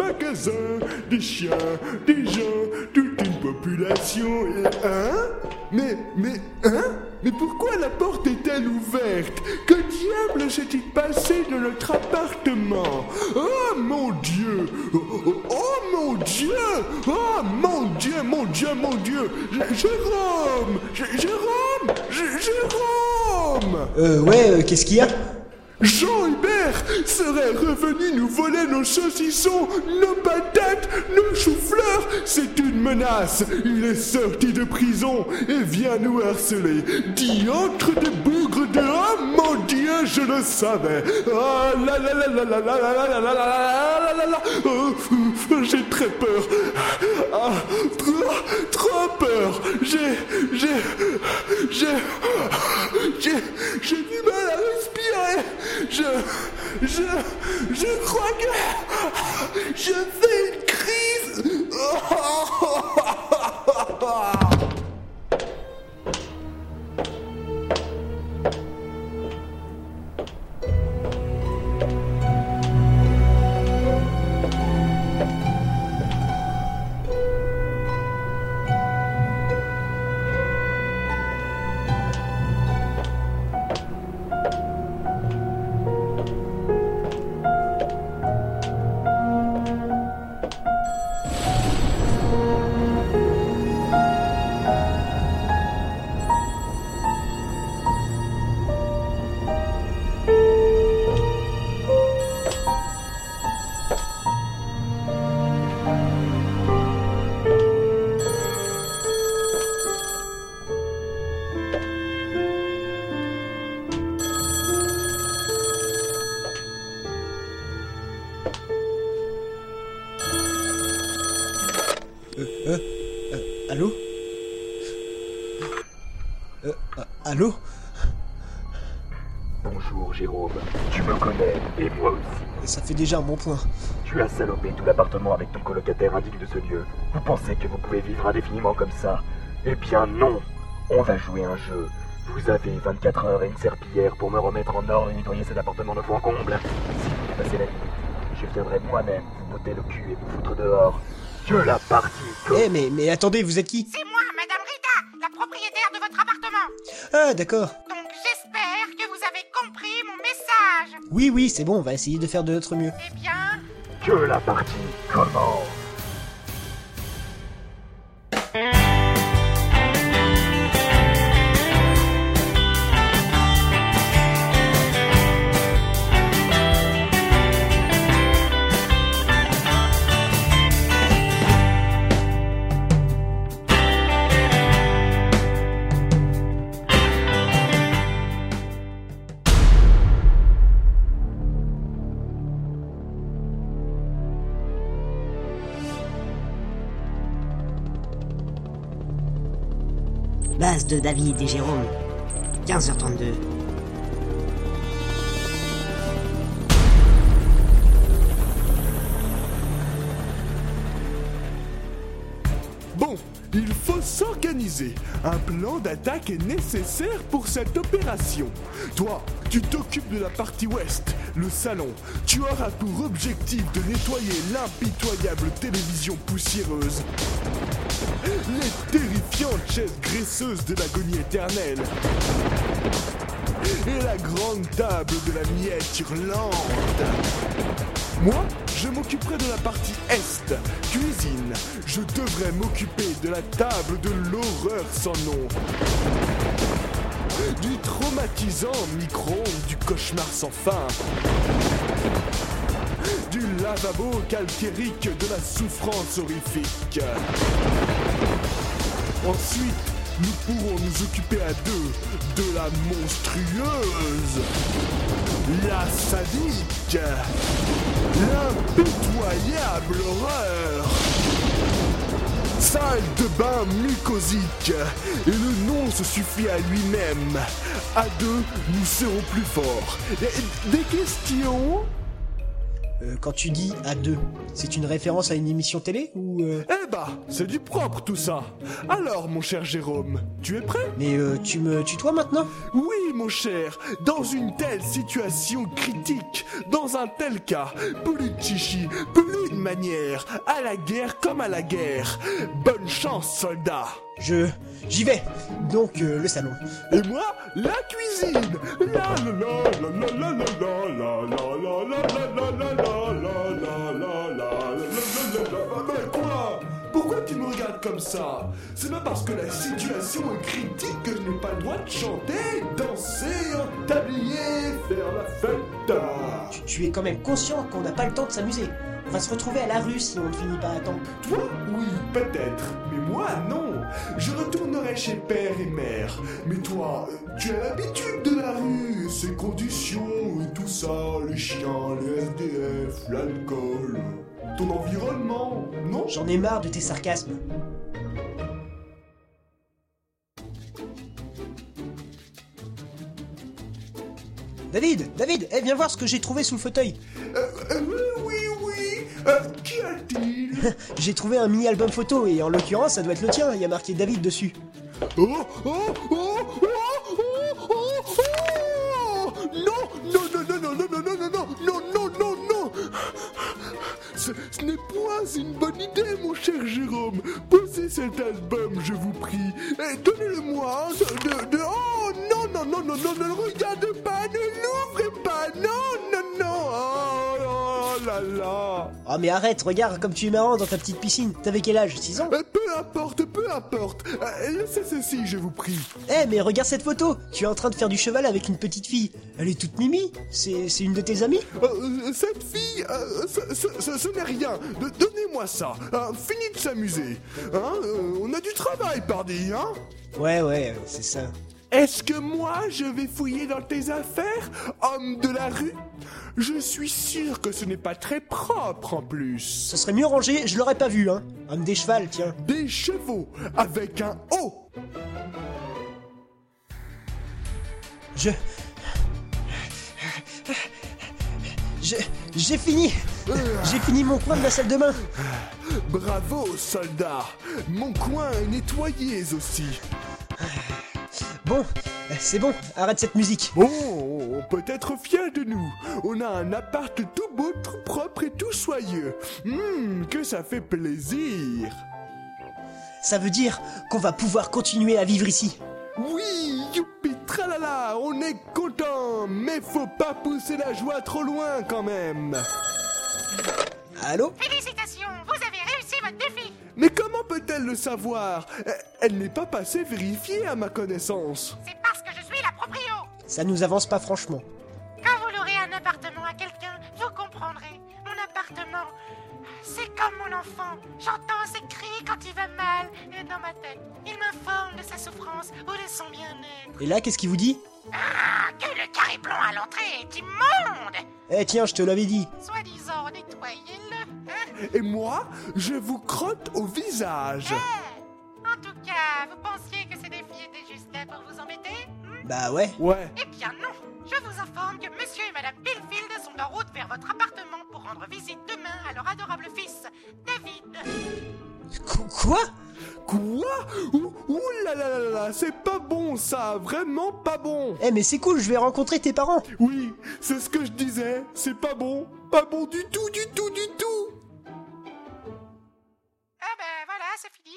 Magasins, des chiens, des gens, toute une population et hein? Mais, mais, hein? Mais pourquoi la porte est-elle ouverte? Que diable s'est-il passé dans notre appartement? Oh mon Dieu! Oh, oh, oh, mon Dieu! Oh mon Dieu, mon Dieu, mon Dieu! Jérôme Jérôme Jérôme Euh, ouais, euh, qu'est-ce qu'il y a? Jean Hubert serait revenu nous voler nos saucissons, nos patates, nos choux-fleurs. C'est une menace. Il est sorti de prison et vient nous harceler. Diantre de bougre de oh mon Dieu, je le savais. Ah là là là là là là là là là là là là J'ai très peur. Ah, trop, trop peur. J'ai, j'ai, j'ai, j'ai, j'ai du mal. Je, je, je crois que je fais Euh, euh, euh, allô Euh, euh, allô Bonjour Jérôme, tu me connais, et moi aussi. Ça fait déjà un bon point. Tu as salopé tout l'appartement avec ton colocataire indigne de ce lieu. Vous pensez que vous pouvez vivre indéfiniment comme ça? Eh bien non On va jouer un jeu. Vous avez 24 heures et une serpillière pour me remettre en ordre et nettoyer cet appartement de fond en comble. Si vous dépassez la limite, je viendrai moi-même vous botter le cul et vous foutre dehors. Que la partie Eh, mais, mais attendez, vous êtes qui? C'est moi, Madame Rita, la propriétaire de votre appartement. Ah, d'accord. Donc j'espère que vous avez compris mon message. Oui, oui, c'est bon, on va essayer de faire de notre mieux. Eh bien, Que la partie commence Base de David et Jérôme. 15h32. Il faut s'organiser. Un plan d'attaque est nécessaire pour cette opération. Toi, tu t'occupes de la partie ouest, le salon. Tu auras pour objectif de nettoyer l'impitoyable télévision poussiéreuse. Les terrifiantes chaises graisseuses de l'agonie éternelle. Et la grande table de la miette Irlande. Moi, je m'occuperai de la partie Est, cuisine. Je devrais m'occuper de la table de l'horreur sans nom. Du traumatisant micro-ondes du cauchemar sans fin. Du lavabo calcérique de la souffrance horrifique. Ensuite, nous pourrons nous occuper à deux de la monstrueuse, la sadique, l'impitoyable horreur. Salle de bain mucosique, et le nom se suffit à lui-même. À deux, nous serons plus forts. Des questions? Euh, quand tu dis à deux, c'est une référence à une émission télé ou euh... Eh bah, c'est du propre tout ça. Alors, mon cher Jérôme, tu es prêt? Mais euh, tu me tutoies maintenant? Oui, mon cher, dans une telle situation critique, dans un tel cas, plus de chichi, plus de manière, à la guerre comme à la guerre. Bonne chance, soldat. Je... J'y vais Donc, le salon. Et moi, la cuisine. La la la la la la la comme ça C'est pas parce que la situation est critique que je n'ai pas le droit de chanter, danser, en tablier, faire la fête. Tu, tu es quand même conscient qu'on n'a pas le temps de s'amuser. On va se retrouver à la rue si on ne finit pas à temps. Toi, oui, peut-être. Mais moi, non. Je retournerai chez père et mère. Mais toi, tu as l'habitude de la rue, ses conditions et tout ça, les chiens, les SDF, l'alcool, ton environnement, non? J'en ai marre de tes sarcasmes. David, David, eh, viens voir ce que j'ai trouvé sous le fauteuil. Euh, euh, euh, a-t-il J'ai trouvé un mini album photo et en l'occurrence ça doit être le tien, il y a marqué David dessus. Oh, oh, oh, oh, oh, oh, oh Non, non, non, non, non, non, non, non, non, non, non, non, non, non Ce, ce n'est point une bonne idée, mon cher Jérôme. Posez cet album, je vous prie. Et donnez-le-moi. hein, De, Oh, non, non, non, non, non, ne le regarde pas, ne l'ouvrez pas. Non, non, non. Là là. Oh mais arrête, regarde comme tu es marrant dans ta petite piscine. T'avais quel âge 6 ans Euh, Peu importe, peu importe. Euh, Laissez ceci, je vous prie. Eh mais regarde cette photo Tu es en train de faire du cheval avec une petite fille. Elle est toute mimi. C'est une de tes amies Euh, euh, cette fille, euh, ce, ce- ce- ce n'est rien. Donnez-moi ça. Fini de s'amuser. Hein, euh, on a du travail, pardi, hein Ouais ouais, c'est ça. Est-ce que moi, je vais fouiller dans tes affaires, homme de la rue? Je suis sûr que ce n'est pas très propre en plus. Ce serait mieux rangé, je l'aurais pas vu hein. Homme des chevals, tiens. Des chevaux avec un O. Je... Je... J'ai fini J'ai fini mon coin de la salle de bain Bravo, soldat. Mon coin est nettoyé aussi. Bon, c'est bon, arrête cette musique. Bon, on peut être fier de nous. On a un appart tout beau, tout propre et tout soyeux. Hum, que ça fait plaisir. Ça veut dire qu'on va pouvoir continuer à vivre ici. Oui, youpi, tralala, on est content. Mais faut pas pousser la joie trop loin quand même. Allô? Félicitations, vous avez réussi votre défi. Mais comment peut-elle le savoir? Euh, Elle n'est pas passée vérifiée à ma connaissance. C'est parce que je suis la proprio. Ça nous avance pas franchement. C'est comme mon enfant. J'entends ses cris quand il va mal et dans ma tête. Il m'informe de sa souffrance ou de son bien-être. Et là, qu'est-ce qu'il vous dit? Ah, que le carré blond à l'entrée est immonde Eh tiens, je te l'avais dit. Soi-disant, nettoyez-le. Hein Et moi, je vous crotte au visage. Eh, En tout cas, vous pensiez que ces défis étaient juste là pour vous embêter hmm? Bah ouais. Ouais. Eh bien non Je vous informe que monsieur et madame Billfield sont en route vers votre appartement rendre visite demain à leur adorable fils, David. Qu- Quoi? Quoi? Ouh, là là là là, c'est pas bon ça, vraiment pas bon. Eh mais c'est cool, je vais rencontrer tes parents. Oui, c'est ce que je disais, c'est pas bon, pas bon du tout, du tout, du tout. Ah ben voilà, c'est fini.